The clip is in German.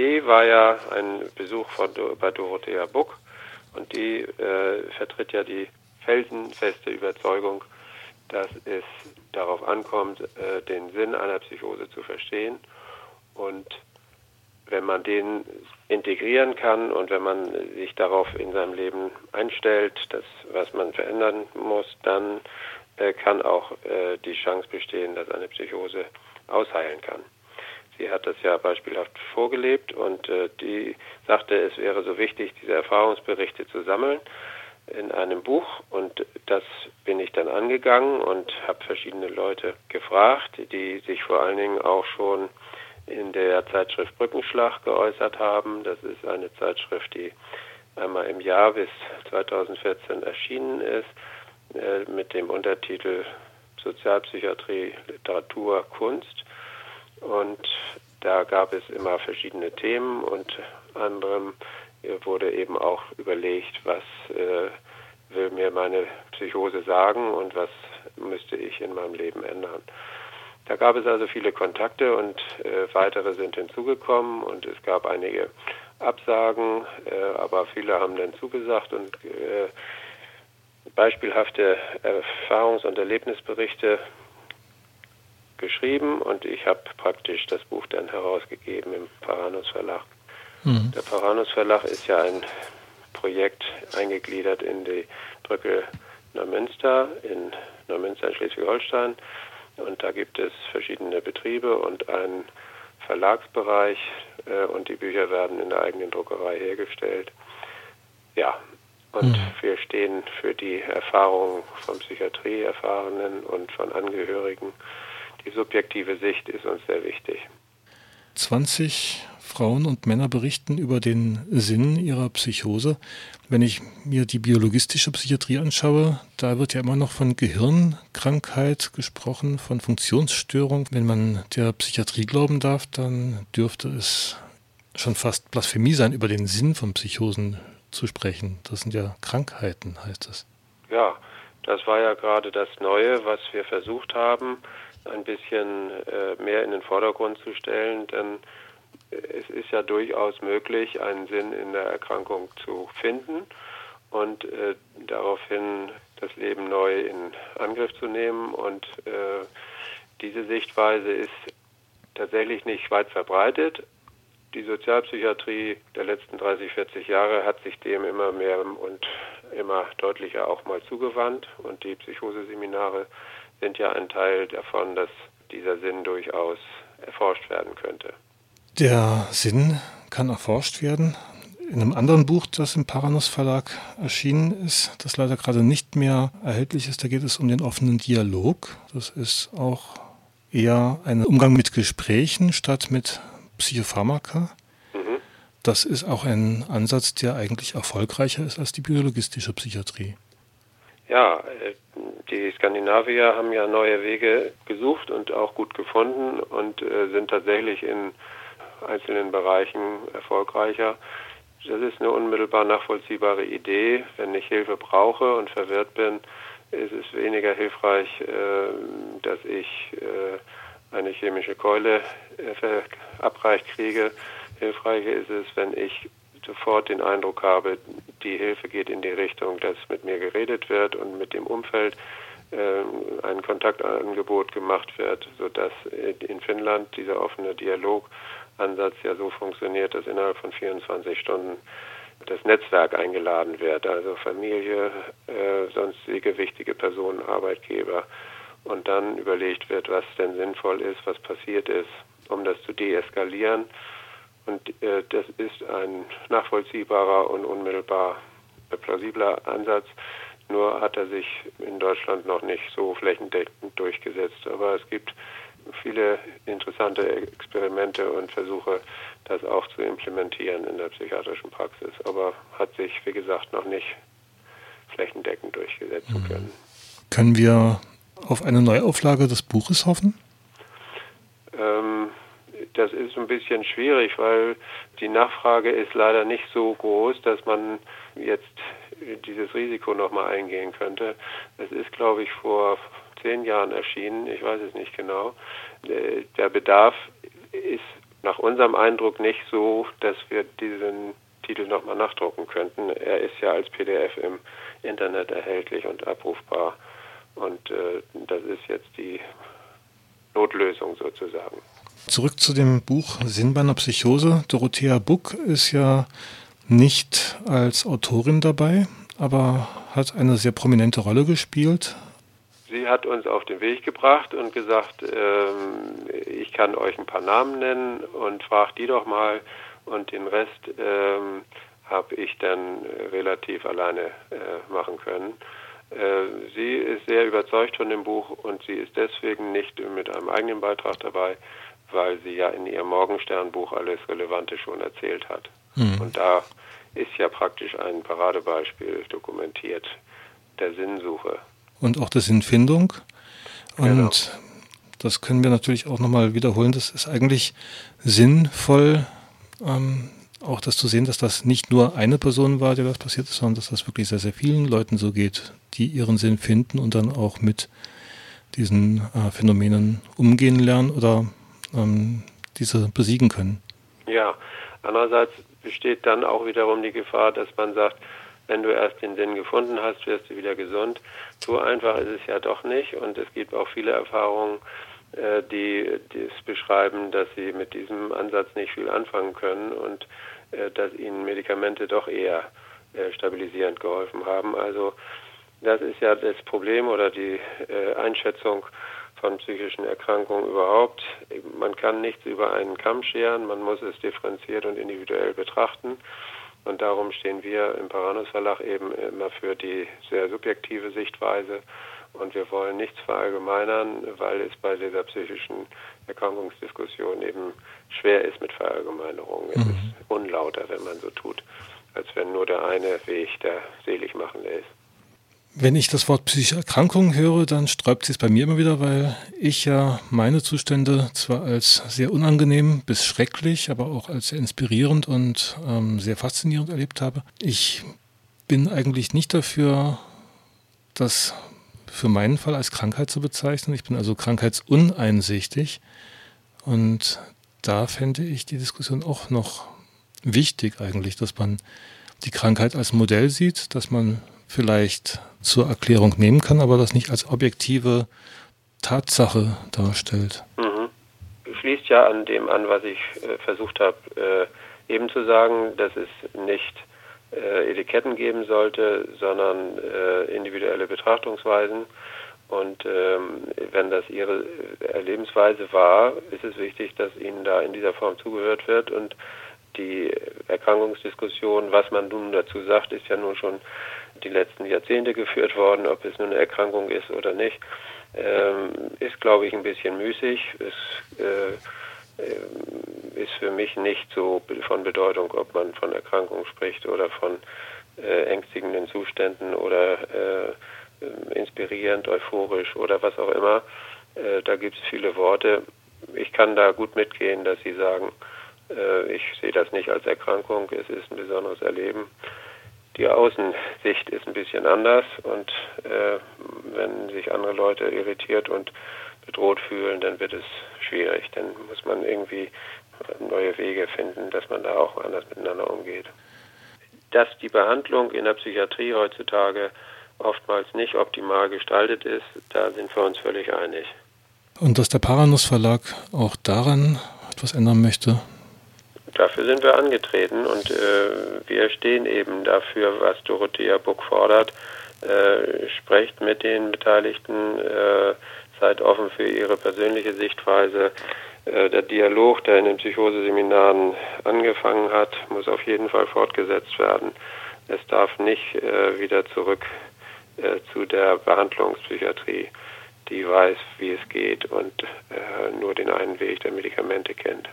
Idee war ja ein Besuch von, bei Dorothea Buck und die äh, vertritt ja die felsenfeste Überzeugung, dass es darauf ankommt, äh, den Sinn einer Psychose zu verstehen und wenn man den integrieren kann und wenn man sich darauf in seinem Leben einstellt, dass was man verändern muss, dann äh, kann auch äh, die Chance bestehen, dass eine Psychose ausheilen kann. Sie hat das ja beispielhaft vorgelebt und äh, die sagte, es wäre so wichtig, diese Erfahrungsberichte zu sammeln in einem Buch und das bin ich dann angegangen und habe verschiedene Leute gefragt, die sich vor allen Dingen auch schon in der Zeitschrift Brückenschlag geäußert haben. Das ist eine Zeitschrift, die einmal im Jahr bis 2014 erschienen ist, äh, mit dem Untertitel Sozialpsychiatrie, Literatur, Kunst. Und da gab es immer verschiedene Themen und anderem wurde eben auch überlegt, was äh, will mir meine Psychose sagen und was müsste ich in meinem Leben ändern. Da gab es also viele Kontakte und äh, weitere sind hinzugekommen und es gab einige Absagen, äh, aber viele haben dann zugesagt und äh, beispielhafte Erfahrungs- und Erlebnisberichte geschrieben und ich habe praktisch das Buch dann herausgegeben im Paranus Verlag. Mhm. Der Paranus Verlag ist ja ein Projekt eingegliedert in die Brücke Neumünster in Neumünster in Schleswig-Holstein und da gibt es verschiedene Betriebe und einen Verlagsbereich äh, und die Bücher werden in der eigenen Druckerei hergestellt. Ja, und mhm. wir stehen für die Erfahrungen von Psychiatrieerfahrenen und von Angehörigen. Die subjektive Sicht ist uns sehr wichtig. 20 Frauen und Männer berichten über den Sinn ihrer Psychose. Wenn ich mir die biologistische Psychiatrie anschaue, da wird ja immer noch von Gehirnkrankheit gesprochen, von Funktionsstörung. Wenn man der Psychiatrie glauben darf, dann dürfte es schon fast Blasphemie sein, über den Sinn von Psychosen zu sprechen. Das sind ja Krankheiten, heißt es. Ja, das war ja gerade das Neue, was wir versucht haben, ein bisschen äh, mehr in den Vordergrund zu stellen, denn es ist ja durchaus möglich, einen Sinn in der Erkrankung zu finden und äh, daraufhin das Leben neu in Angriff zu nehmen. Und äh, diese Sichtweise ist tatsächlich nicht weit verbreitet. Die Sozialpsychiatrie der letzten 30, 40 Jahre hat sich dem immer mehr und immer deutlicher auch mal zugewandt. Und die Psychoseseminare sind ja ein Teil davon, dass dieser Sinn durchaus erforscht werden könnte. Der Sinn kann erforscht werden. In einem anderen Buch, das im Paranos Verlag erschienen ist, das leider gerade nicht mehr erhältlich ist, da geht es um den offenen Dialog. Das ist auch eher ein Umgang mit Gesprächen statt mit Psychopharmaka. Mhm. Das ist auch ein Ansatz, der eigentlich erfolgreicher ist als die biologistische Psychiatrie. Ja, äh, die Skandinavier haben ja neue Wege gesucht und auch gut gefunden und äh, sind tatsächlich in einzelnen Bereichen erfolgreicher. Das ist eine unmittelbar nachvollziehbare Idee. Wenn ich Hilfe brauche und verwirrt bin, ist es weniger hilfreich, äh, dass ich äh, eine chemische Keule äh, verabreicht kriege. Hilfreicher ist es, wenn ich sofort den Eindruck habe, die Hilfe geht in die Richtung, dass mit mir geredet wird und mit dem Umfeld ein Kontaktangebot gemacht wird, sodass in Finnland dieser offene Dialog Ansatz ja so funktioniert, dass innerhalb von 24 Stunden das Netzwerk eingeladen wird, also Familie, äh, sonstige wichtige Personen, Arbeitgeber und dann überlegt wird, was denn sinnvoll ist, was passiert ist, um das zu deeskalieren. Und äh, das ist ein nachvollziehbarer und unmittelbar plausibler Ansatz. Nur hat er sich in Deutschland noch nicht so flächendeckend durchgesetzt. Aber es gibt viele interessante Experimente und Versuche, das auch zu implementieren in der psychiatrischen Praxis, aber hat sich, wie gesagt, noch nicht flächendeckend durchgesetzen mhm. können. Können wir auf eine Neuauflage des Buches hoffen? Das ist ein bisschen schwierig, weil die Nachfrage ist leider nicht so groß, dass man jetzt dieses Risiko nochmal eingehen könnte. Es ist, glaube ich, vor zehn Jahren erschienen, ich weiß es nicht genau. Der Bedarf ist nach unserem Eindruck nicht so, dass wir diesen Titel nochmal nachdrucken könnten. Er ist ja als PDF im Internet erhältlich und abrufbar. Und äh, das ist jetzt die Notlösung sozusagen. Zurück zu dem Buch Sinn bei einer Psychose. Dorothea Buck ist ja nicht als Autorin dabei, aber hat eine sehr prominente Rolle gespielt. Sie hat uns auf den Weg gebracht und gesagt, ähm, ich kann euch ein paar Namen nennen und fragt die doch mal und den Rest ähm, habe ich dann relativ alleine äh, machen können. Äh, sie ist sehr überzeugt von dem Buch und sie ist deswegen nicht mit einem eigenen Beitrag dabei, weil sie ja in ihrem Morgensternbuch alles Relevante schon erzählt hat. Mhm. Und da ist ja praktisch ein Paradebeispiel dokumentiert der Sinnsuche. Und auch der Sinnfindung. Und genau. das können wir natürlich auch nochmal wiederholen. Das ist eigentlich sinnvoll, ähm, auch das zu sehen, dass das nicht nur eine Person war, der das passiert ist, sondern dass das wirklich sehr, sehr vielen Leuten so geht, die ihren Sinn finden und dann auch mit diesen äh, Phänomenen umgehen lernen oder ähm, diese besiegen können. Ja, andererseits besteht dann auch wiederum die Gefahr, dass man sagt, wenn du erst den Sinn gefunden hast, wirst du wieder gesund. So einfach ist es ja doch nicht und es gibt auch viele Erfahrungen, äh, die, es beschreiben, dass sie mit diesem Ansatz nicht viel anfangen können und äh, dass ihnen Medikamente doch eher äh, stabilisierend geholfen haben. Also das ist ja das Problem oder die Einschätzung von psychischen Erkrankungen überhaupt. Man kann nichts über einen Kamm scheren, man muss es differenziert und individuell betrachten. Und darum stehen wir im Paranus Verlag eben immer für die sehr subjektive Sichtweise. Und wir wollen nichts verallgemeinern, weil es bei dieser psychischen Erkrankungsdiskussion eben schwer ist mit Verallgemeinerungen. Mhm. Es ist unlauter, wenn man so tut, als wenn nur der eine Weg der selig machen lässt. Wenn ich das Wort psychische Erkrankung höre, dann sträubt sich es bei mir immer wieder, weil ich ja meine Zustände zwar als sehr unangenehm bis schrecklich, aber auch als sehr inspirierend und ähm, sehr faszinierend erlebt habe. Ich bin eigentlich nicht dafür, das für meinen Fall als Krankheit zu bezeichnen. Ich bin also krankheitsuneinsichtig und da fände ich die Diskussion auch noch wichtig eigentlich, dass man die Krankheit als Modell sieht, dass man vielleicht zur Erklärung nehmen kann, aber das nicht als objektive Tatsache darstellt. Mhm. Schließt ja an dem an, was ich äh, versucht habe äh, eben zu sagen, dass es nicht äh, Etiketten geben sollte, sondern äh, individuelle Betrachtungsweisen. Und ähm, wenn das ihre Erlebensweise war, ist es wichtig, dass ihnen da in dieser Form zugehört wird und die Erkrankungsdiskussion, was man nun dazu sagt, ist ja nun schon die letzten Jahrzehnte geführt worden, ob es nun eine Erkrankung ist oder nicht, ähm, ist, glaube ich, ein bisschen müßig. Es äh, ist für mich nicht so von Bedeutung, ob man von Erkrankung spricht oder von äh, ängstigenden Zuständen oder äh, inspirierend, euphorisch oder was auch immer. Äh, da gibt es viele Worte. Ich kann da gut mitgehen, dass Sie sagen, ich sehe das nicht als Erkrankung, es ist ein besonderes Erleben. Die Außensicht ist ein bisschen anders und äh, wenn sich andere Leute irritiert und bedroht fühlen, dann wird es schwierig. Dann muss man irgendwie neue Wege finden, dass man da auch anders miteinander umgeht. Dass die Behandlung in der Psychiatrie heutzutage oftmals nicht optimal gestaltet ist, da sind wir uns völlig einig. Und dass der Paranus Verlag auch daran etwas ändern möchte? Dafür sind wir angetreten und äh, wir stehen eben dafür, was Dorothea Buck fordert. Äh, sprecht mit den Beteiligten, äh, seid offen für ihre persönliche Sichtweise. Äh, der Dialog, der in den Psychoseseminaren angefangen hat, muss auf jeden Fall fortgesetzt werden. Es darf nicht äh, wieder zurück äh, zu der Behandlungspsychiatrie, die weiß, wie es geht und nur den einen Weg der Medikamente kennt.